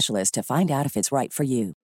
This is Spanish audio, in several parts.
to find out if it's right for you.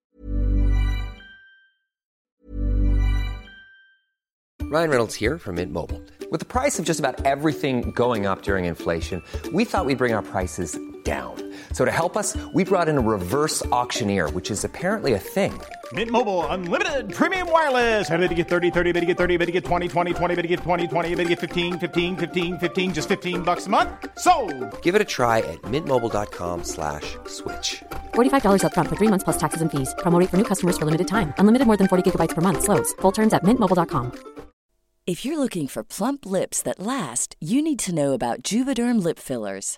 Ryan Reynolds here from Mint Mobile. With the price of just about everything going up during inflation, we thought we'd bring our prices down. So to help us, we brought in a reverse auctioneer, which is apparently a thing. Mint Mobile unlimited premium wireless. Ready to get 30, 30, bit to get 30, bit to get 20, 20, 20, bit to get 20, 20, bit to get 15, 15, 15, 15 just 15 bucks a month. So, Give it a try at mintmobile.com slash switch. $45 upfront for three months plus taxes and fees. Promo rate for new customers for limited time. Unlimited more than 40 gigabytes per month. Slows. Full terms at mintmobile.com. If you're looking for plump lips that last, you need to know about Juvederm lip fillers.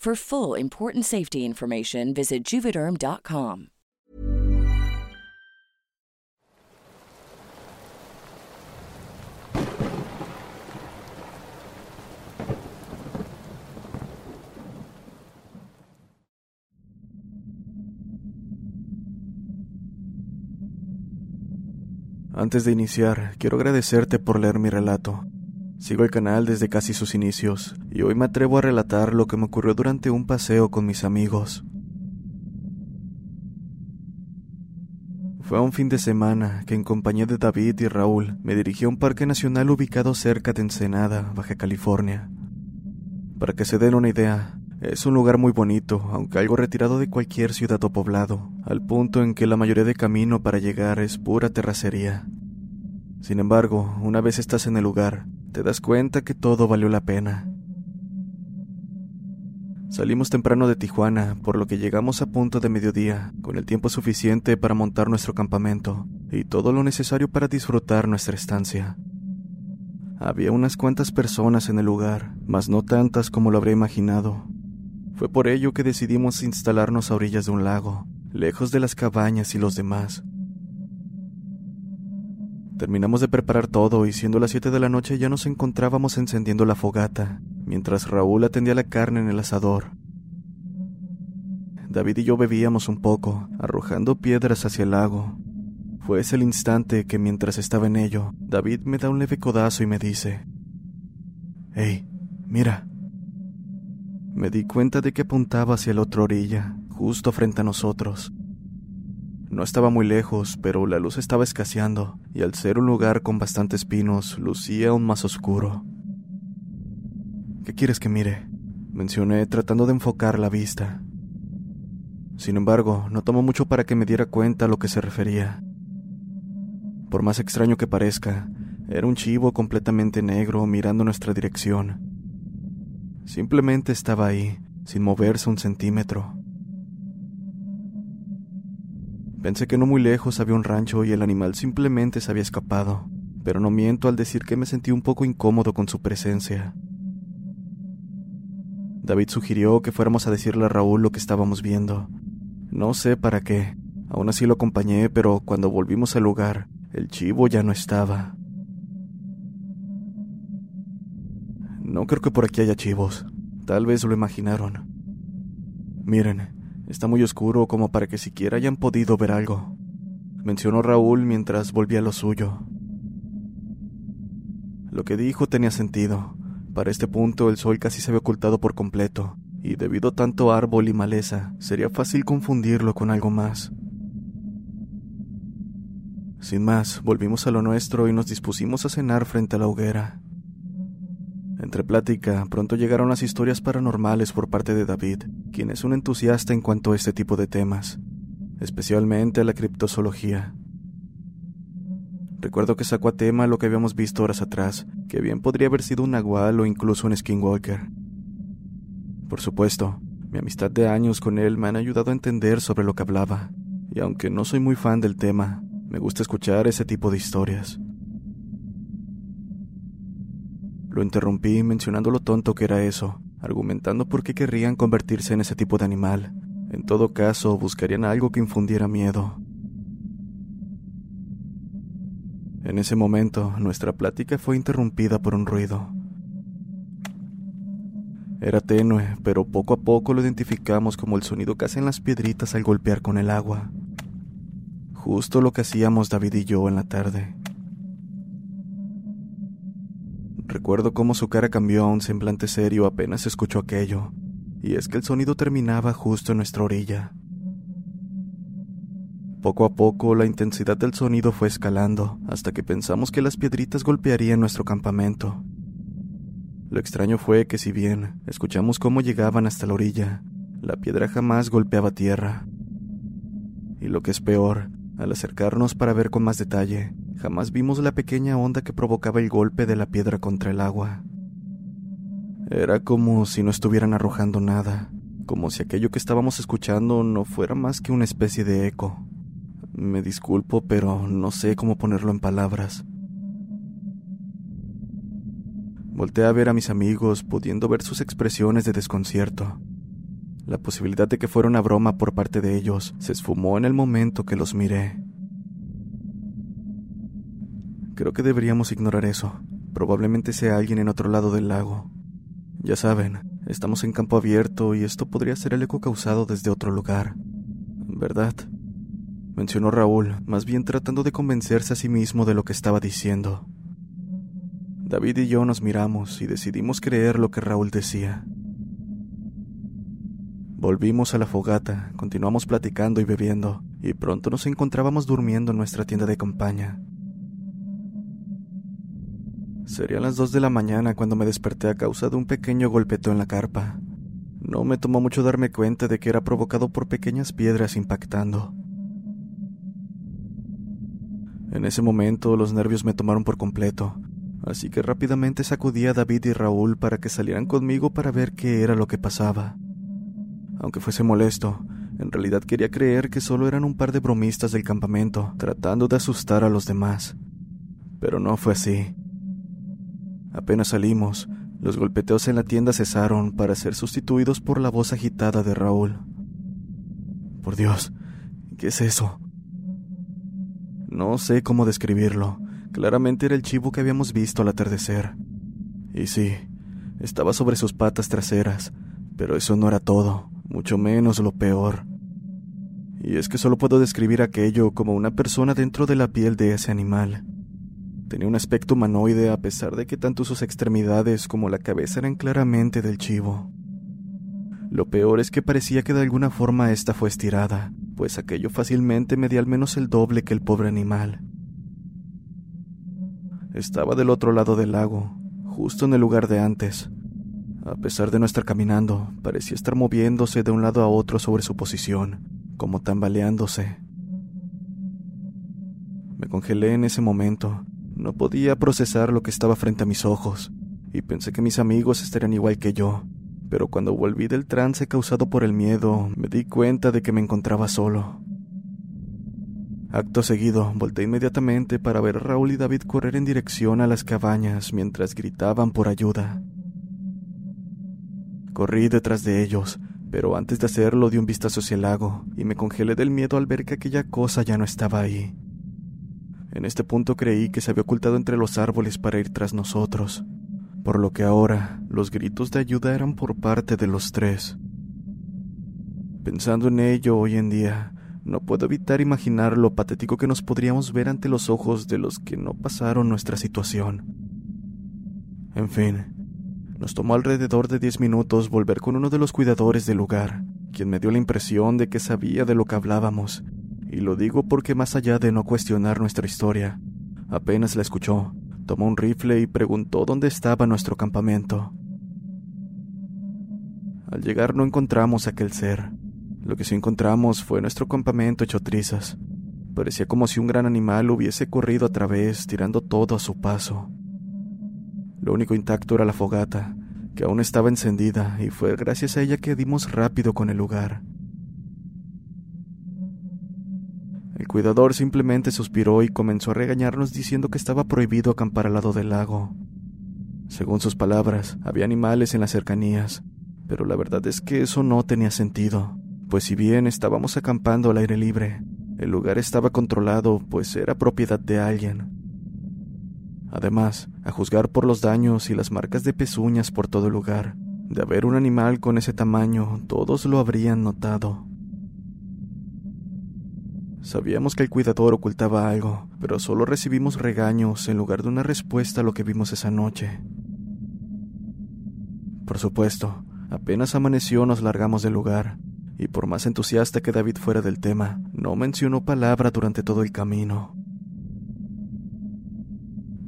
For full important safety information, visit juvederm.com. Antes de iniciar, quiero agradecerte por leer mi relato. Sigo el canal desde casi sus inicios, y hoy me atrevo a relatar lo que me ocurrió durante un paseo con mis amigos. Fue un fin de semana que en compañía de David y Raúl me dirigí a un parque nacional ubicado cerca de Ensenada, Baja California. Para que se den una idea, es un lugar muy bonito, aunque algo retirado de cualquier ciudad o poblado, al punto en que la mayoría de camino para llegar es pura terracería. Sin embargo, una vez estás en el lugar, te das cuenta que todo valió la pena. Salimos temprano de Tijuana, por lo que llegamos a punto de mediodía, con el tiempo suficiente para montar nuestro campamento y todo lo necesario para disfrutar nuestra estancia. Había unas cuantas personas en el lugar, mas no tantas como lo habría imaginado. Fue por ello que decidimos instalarnos a orillas de un lago, lejos de las cabañas y los demás. Terminamos de preparar todo y siendo las 7 de la noche ya nos encontrábamos encendiendo la fogata, mientras Raúl atendía la carne en el asador. David y yo bebíamos un poco, arrojando piedras hacia el lago. Fue ese el instante que mientras estaba en ello, David me da un leve codazo y me dice, Hey, mira. Me di cuenta de que apuntaba hacia la otra orilla, justo frente a nosotros. No estaba muy lejos, pero la luz estaba escaseando, y al ser un lugar con bastantes pinos, lucía aún más oscuro. ¿Qué quieres que mire? mencioné tratando de enfocar la vista. Sin embargo, no tomó mucho para que me diera cuenta a lo que se refería. Por más extraño que parezca, era un chivo completamente negro mirando nuestra dirección. Simplemente estaba ahí, sin moverse un centímetro. Pensé que no muy lejos había un rancho y el animal simplemente se había escapado, pero no miento al decir que me sentí un poco incómodo con su presencia. David sugirió que fuéramos a decirle a Raúl lo que estábamos viendo. No sé para qué, aún así lo acompañé, pero cuando volvimos al lugar, el chivo ya no estaba. No creo que por aquí haya chivos, tal vez lo imaginaron. Miren, Está muy oscuro como para que siquiera hayan podido ver algo, mencionó Raúl mientras volvía a lo suyo. Lo que dijo tenía sentido. Para este punto el sol casi se había ocultado por completo, y debido a tanto árbol y maleza, sería fácil confundirlo con algo más. Sin más, volvimos a lo nuestro y nos dispusimos a cenar frente a la hoguera. Plática, pronto llegaron las historias paranormales por parte de David, quien es un entusiasta en cuanto a este tipo de temas, especialmente a la criptozoología. Recuerdo que sacó a tema lo que habíamos visto horas atrás, que bien podría haber sido un nahual o incluso un skinwalker. Por supuesto, mi amistad de años con él me han ayudado a entender sobre lo que hablaba, y aunque no soy muy fan del tema, me gusta escuchar ese tipo de historias. Lo interrumpí mencionando lo tonto que era eso, argumentando por qué querrían convertirse en ese tipo de animal. En todo caso, buscarían algo que infundiera miedo. En ese momento, nuestra plática fue interrumpida por un ruido. Era tenue, pero poco a poco lo identificamos como el sonido que hacen las piedritas al golpear con el agua. Justo lo que hacíamos David y yo en la tarde. Recuerdo cómo su cara cambió a un semblante serio apenas escuchó aquello, y es que el sonido terminaba justo en nuestra orilla. Poco a poco la intensidad del sonido fue escalando, hasta que pensamos que las piedritas golpearían nuestro campamento. Lo extraño fue que si bien escuchamos cómo llegaban hasta la orilla, la piedra jamás golpeaba tierra. Y lo que es peor, al acercarnos para ver con más detalle, Jamás vimos la pequeña onda que provocaba el golpe de la piedra contra el agua. Era como si no estuvieran arrojando nada, como si aquello que estábamos escuchando no fuera más que una especie de eco. Me disculpo, pero no sé cómo ponerlo en palabras. Volté a ver a mis amigos, pudiendo ver sus expresiones de desconcierto. La posibilidad de que fuera una broma por parte de ellos se esfumó en el momento que los miré. Creo que deberíamos ignorar eso. Probablemente sea alguien en otro lado del lago. Ya saben, estamos en campo abierto y esto podría ser el eco causado desde otro lugar. ¿Verdad? Mencionó Raúl, más bien tratando de convencerse a sí mismo de lo que estaba diciendo. David y yo nos miramos y decidimos creer lo que Raúl decía. Volvimos a la fogata, continuamos platicando y bebiendo, y pronto nos encontrábamos durmiendo en nuestra tienda de campaña. Serían las dos de la mañana cuando me desperté a causa de un pequeño golpeteo en la carpa. No me tomó mucho darme cuenta de que era provocado por pequeñas piedras impactando. En ese momento los nervios me tomaron por completo, así que rápidamente sacudí a David y Raúl para que salieran conmigo para ver qué era lo que pasaba. Aunque fuese molesto, en realidad quería creer que solo eran un par de bromistas del campamento, tratando de asustar a los demás. Pero no fue así. Apenas salimos, los golpeteos en la tienda cesaron para ser sustituidos por la voz agitada de Raúl. Por Dios, ¿qué es eso? No sé cómo describirlo. Claramente era el chivo que habíamos visto al atardecer. Y sí, estaba sobre sus patas traseras, pero eso no era todo, mucho menos lo peor. Y es que solo puedo describir aquello como una persona dentro de la piel de ese animal. Tenía un aspecto humanoide a pesar de que tanto sus extremidades como la cabeza eran claramente del chivo. Lo peor es que parecía que de alguna forma esta fue estirada, pues aquello fácilmente medía al menos el doble que el pobre animal. Estaba del otro lado del lago, justo en el lugar de antes. A pesar de no estar caminando, parecía estar moviéndose de un lado a otro sobre su posición, como tambaleándose. Me congelé en ese momento, no podía procesar lo que estaba frente a mis ojos, y pensé que mis amigos estarían igual que yo, pero cuando volví del trance causado por el miedo, me di cuenta de que me encontraba solo. Acto seguido, volteé inmediatamente para ver a Raúl y David correr en dirección a las cabañas mientras gritaban por ayuda. Corrí detrás de ellos, pero antes de hacerlo di un vistazo hacia el lago y me congelé del miedo al ver que aquella cosa ya no estaba ahí. En este punto creí que se había ocultado entre los árboles para ir tras nosotros, por lo que ahora los gritos de ayuda eran por parte de los tres. Pensando en ello hoy en día, no puedo evitar imaginar lo patético que nos podríamos ver ante los ojos de los que no pasaron nuestra situación. En fin, nos tomó alrededor de diez minutos volver con uno de los cuidadores del lugar, quien me dio la impresión de que sabía de lo que hablábamos, y lo digo porque más allá de no cuestionar nuestra historia, apenas la escuchó, tomó un rifle y preguntó dónde estaba nuestro campamento. Al llegar no encontramos aquel ser. Lo que sí encontramos fue nuestro campamento hecho trizas. Parecía como si un gran animal hubiese corrido a través, tirando todo a su paso. Lo único intacto era la fogata, que aún estaba encendida, y fue gracias a ella que dimos rápido con el lugar. El cuidador simplemente suspiró y comenzó a regañarnos diciendo que estaba prohibido acampar al lado del lago. Según sus palabras, había animales en las cercanías, pero la verdad es que eso no tenía sentido, pues si bien estábamos acampando al aire libre, el lugar estaba controlado, pues era propiedad de alguien. Además, a juzgar por los daños y las marcas de pezuñas por todo el lugar, de haber un animal con ese tamaño, todos lo habrían notado. Sabíamos que el cuidador ocultaba algo, pero solo recibimos regaños en lugar de una respuesta a lo que vimos esa noche. Por supuesto, apenas amaneció nos largamos del lugar, y por más entusiasta que David fuera del tema, no mencionó palabra durante todo el camino.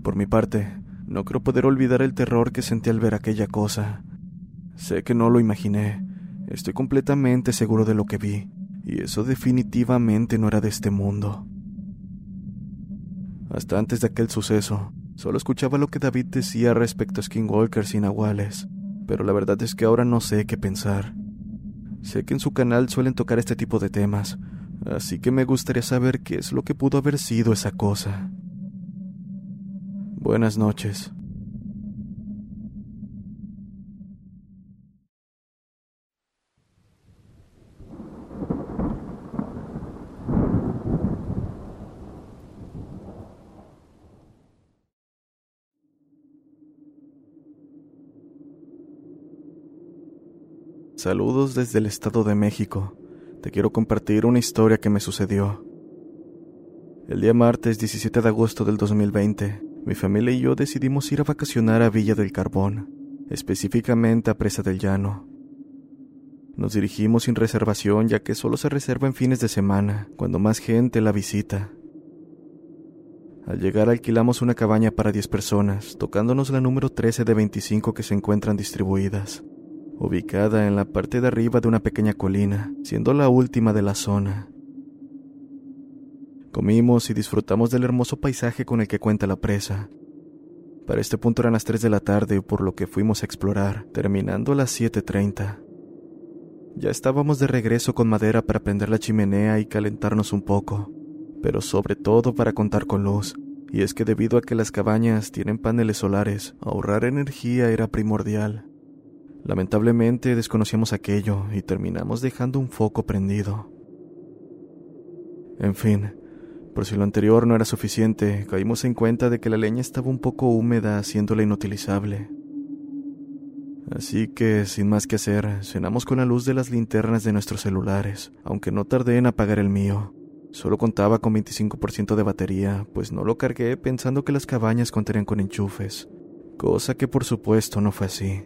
Por mi parte, no creo poder olvidar el terror que sentí al ver aquella cosa. Sé que no lo imaginé, estoy completamente seguro de lo que vi, y eso definitivamente no era de este mundo. Hasta antes de aquel suceso, solo escuchaba lo que David decía respecto a skinwalkers y nahuales, pero la verdad es que ahora no sé qué pensar. Sé que en su canal suelen tocar este tipo de temas, así que me gustaría saber qué es lo que pudo haber sido esa cosa. Buenas noches. Saludos desde el Estado de México. Te quiero compartir una historia que me sucedió. El día martes 17 de agosto del 2020, mi familia y yo decidimos ir a vacacionar a Villa del Carbón, específicamente a Presa del Llano. Nos dirigimos sin reservación ya que solo se reserva en fines de semana, cuando más gente la visita. Al llegar alquilamos una cabaña para 10 personas, tocándonos la número 13 de 25 que se encuentran distribuidas, ubicada en la parte de arriba de una pequeña colina, siendo la última de la zona. Comimos y disfrutamos del hermoso paisaje con el que cuenta la presa. Para este punto eran las 3 de la tarde, por lo que fuimos a explorar, terminando a las 7.30. Ya estábamos de regreso con madera para prender la chimenea y calentarnos un poco, pero sobre todo para contar con luz, y es que debido a que las cabañas tienen paneles solares, ahorrar energía era primordial. Lamentablemente desconocíamos aquello y terminamos dejando un foco prendido. En fin, por si lo anterior no era suficiente, caímos en cuenta de que la leña estaba un poco húmeda, haciéndola inutilizable. Así que, sin más que hacer, cenamos con la luz de las linternas de nuestros celulares, aunque no tardé en apagar el mío. Solo contaba con 25% de batería, pues no lo cargué pensando que las cabañas contarían con enchufes, cosa que por supuesto no fue así.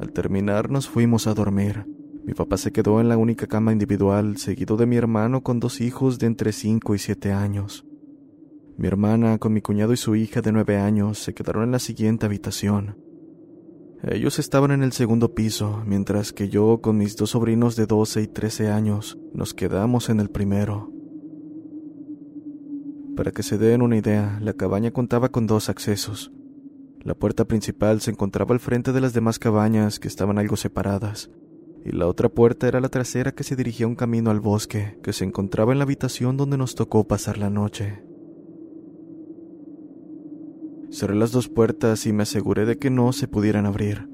Al terminar nos fuimos a dormir, mi papá se quedó en la única cama individual, seguido de mi hermano con dos hijos de entre 5 y 7 años. Mi hermana, con mi cuñado y su hija de 9 años, se quedaron en la siguiente habitación. Ellos estaban en el segundo piso, mientras que yo, con mis dos sobrinos de 12 y 13 años, nos quedamos en el primero. Para que se den una idea, la cabaña contaba con dos accesos. La puerta principal se encontraba al frente de las demás cabañas que estaban algo separadas, y la otra puerta era la trasera que se dirigía un camino al bosque, que se encontraba en la habitación donde nos tocó pasar la noche. Cerré las dos puertas y me aseguré de que no se pudieran abrir.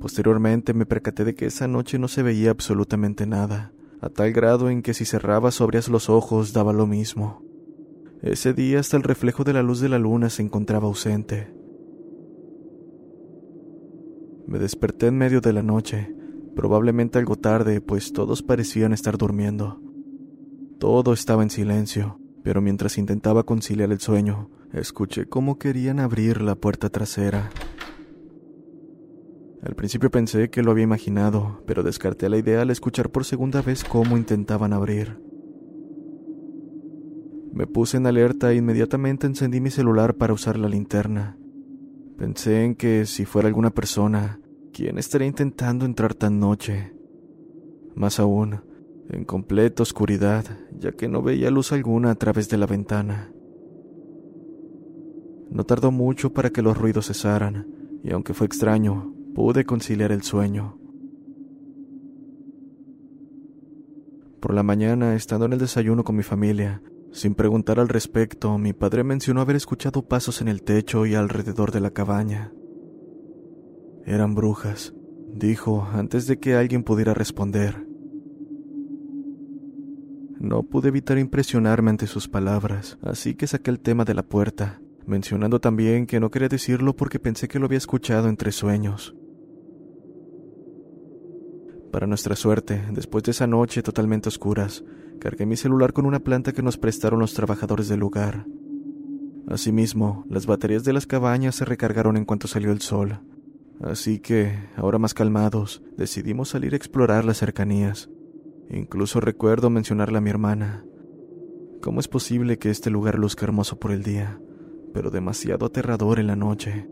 Posteriormente me percaté de que esa noche no se veía absolutamente nada, a tal grado en que si cerrabas o abrías los ojos daba lo mismo. Ese día hasta el reflejo de la luz de la luna se encontraba ausente. Me desperté en medio de la noche, probablemente algo tarde, pues todos parecían estar durmiendo. Todo estaba en silencio, pero mientras intentaba conciliar el sueño, escuché cómo querían abrir la puerta trasera. Al principio pensé que lo había imaginado, pero descarté la idea al escuchar por segunda vez cómo intentaban abrir. Me puse en alerta e inmediatamente encendí mi celular para usar la linterna. Pensé en que si fuera alguna persona, ¿quién estaría intentando entrar tan noche? Más aún, en completa oscuridad, ya que no veía luz alguna a través de la ventana. No tardó mucho para que los ruidos cesaran, y aunque fue extraño, pude conciliar el sueño. Por la mañana, estando en el desayuno con mi familia, sin preguntar al respecto, mi padre mencionó haber escuchado pasos en el techo y alrededor de la cabaña. Eran brujas, dijo antes de que alguien pudiera responder. No pude evitar impresionarme ante sus palabras, así que saqué el tema de la puerta, mencionando también que no quería decirlo porque pensé que lo había escuchado entre sueños. Para nuestra suerte, después de esa noche totalmente oscuras, cargué mi celular con una planta que nos prestaron los trabajadores del lugar. Asimismo, las baterías de las cabañas se recargaron en cuanto salió el sol. Así que, ahora más calmados, decidimos salir a explorar las cercanías. Incluso recuerdo mencionarle a mi hermana. ¿Cómo es posible que este lugar luzca hermoso por el día, pero demasiado aterrador en la noche?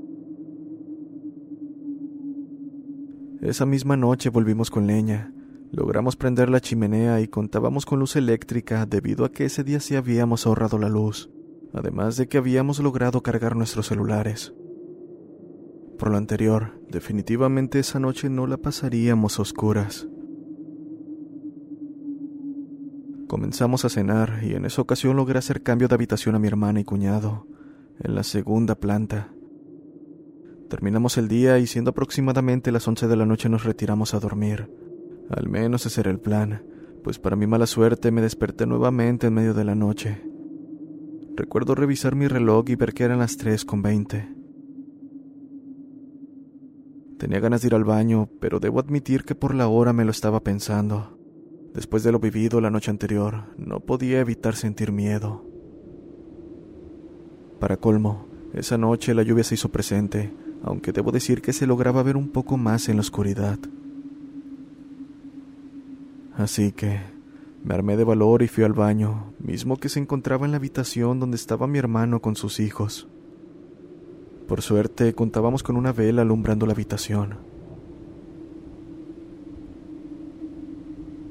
Esa misma noche volvimos con leña. Logramos prender la chimenea y contábamos con luz eléctrica debido a que ese día sí habíamos ahorrado la luz, además de que habíamos logrado cargar nuestros celulares. Por lo anterior, definitivamente esa noche no la pasaríamos a oscuras. Comenzamos a cenar y en esa ocasión logré hacer cambio de habitación a mi hermana y cuñado, en la segunda planta. Terminamos el día y siendo aproximadamente las once de la noche nos retiramos a dormir. Al menos ese era el plan, pues para mi mala suerte me desperté nuevamente en medio de la noche. Recuerdo revisar mi reloj y ver que eran las tres con veinte. Tenía ganas de ir al baño, pero debo admitir que por la hora me lo estaba pensando. Después de lo vivido la noche anterior, no podía evitar sentir miedo. Para colmo, esa noche la lluvia se hizo presente, aunque debo decir que se lograba ver un poco más en la oscuridad. Así que me armé de valor y fui al baño, mismo que se encontraba en la habitación donde estaba mi hermano con sus hijos. Por suerte contábamos con una vela alumbrando la habitación.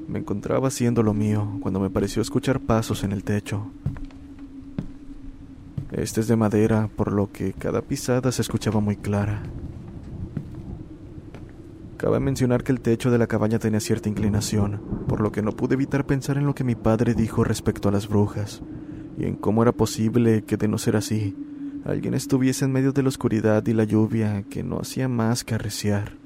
Me encontraba haciendo lo mío cuando me pareció escuchar pasos en el techo. Este es de madera, por lo que cada pisada se escuchaba muy clara. Cabe mencionar que el techo de la cabaña tenía cierta inclinación, por lo que no pude evitar pensar en lo que mi padre dijo respecto a las brujas, y en cómo era posible que, de no ser así, alguien estuviese en medio de la oscuridad y la lluvia que no hacía más que arreciar.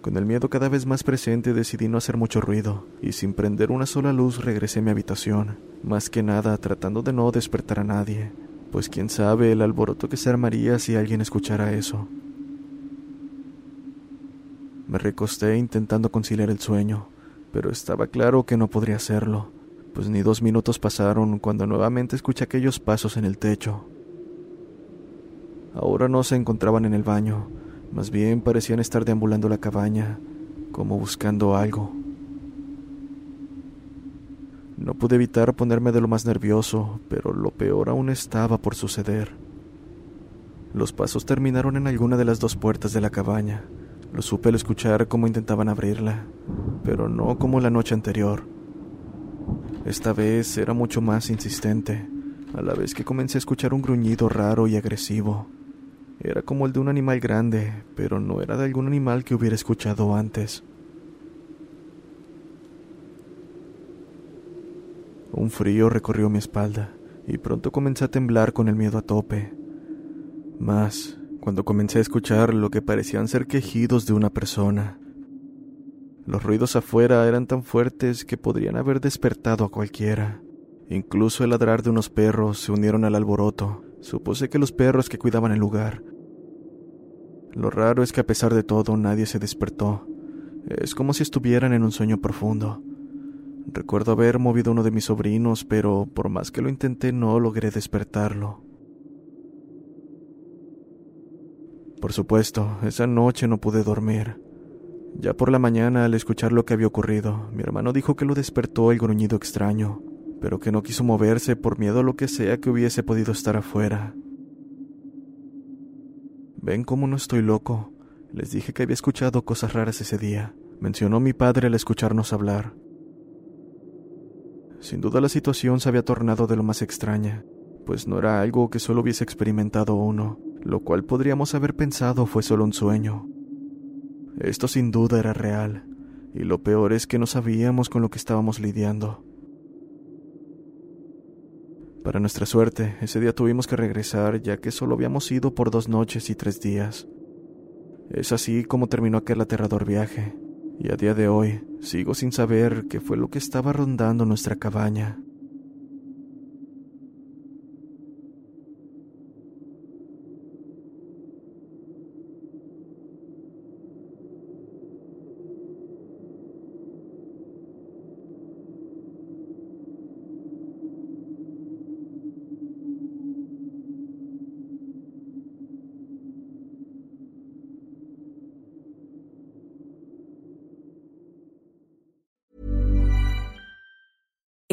Con el miedo cada vez más presente decidí no hacer mucho ruido, y sin prender una sola luz regresé a mi habitación, más que nada tratando de no despertar a nadie, pues quién sabe el alboroto que se armaría si alguien escuchara eso. Me recosté intentando conciliar el sueño, pero estaba claro que no podría hacerlo, pues ni dos minutos pasaron cuando nuevamente escuché aquellos pasos en el techo. Ahora no se encontraban en el baño, más bien parecían estar deambulando la cabaña, como buscando algo. No pude evitar ponerme de lo más nervioso, pero lo peor aún estaba por suceder. Los pasos terminaron en alguna de las dos puertas de la cabaña. Lo supe al escuchar cómo intentaban abrirla, pero no como la noche anterior. Esta vez era mucho más insistente, a la vez que comencé a escuchar un gruñido raro y agresivo. Era como el de un animal grande, pero no era de algún animal que hubiera escuchado antes. Un frío recorrió mi espalda y pronto comencé a temblar con el miedo a tope. Más, cuando comencé a escuchar lo que parecían ser quejidos de una persona. Los ruidos afuera eran tan fuertes que podrían haber despertado a cualquiera. Incluso el ladrar de unos perros se unieron al alboroto. Supuse que los perros que cuidaban el lugar. Lo raro es que a pesar de todo nadie se despertó. Es como si estuvieran en un sueño profundo. Recuerdo haber movido uno de mis sobrinos, pero por más que lo intenté no logré despertarlo. Por supuesto, esa noche no pude dormir. Ya por la mañana, al escuchar lo que había ocurrido, mi hermano dijo que lo despertó el gruñido extraño, pero que no quiso moverse por miedo a lo que sea que hubiese podido estar afuera. Ven cómo no estoy loco. Les dije que había escuchado cosas raras ese día, mencionó mi padre al escucharnos hablar. Sin duda la situación se había tornado de lo más extraña, pues no era algo que solo hubiese experimentado uno, lo cual podríamos haber pensado fue solo un sueño. Esto sin duda era real, y lo peor es que no sabíamos con lo que estábamos lidiando. Para nuestra suerte, ese día tuvimos que regresar ya que solo habíamos ido por dos noches y tres días. Es así como terminó aquel aterrador viaje, y a día de hoy sigo sin saber qué fue lo que estaba rondando nuestra cabaña.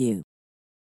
you.